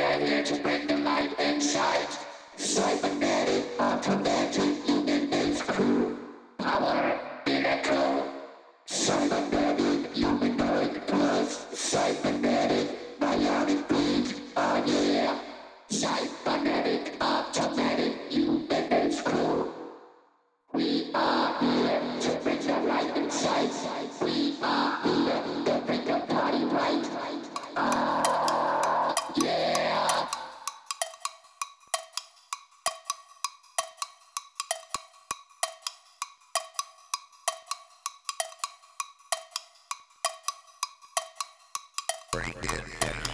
Ready to bring the light inside. Inside the right in.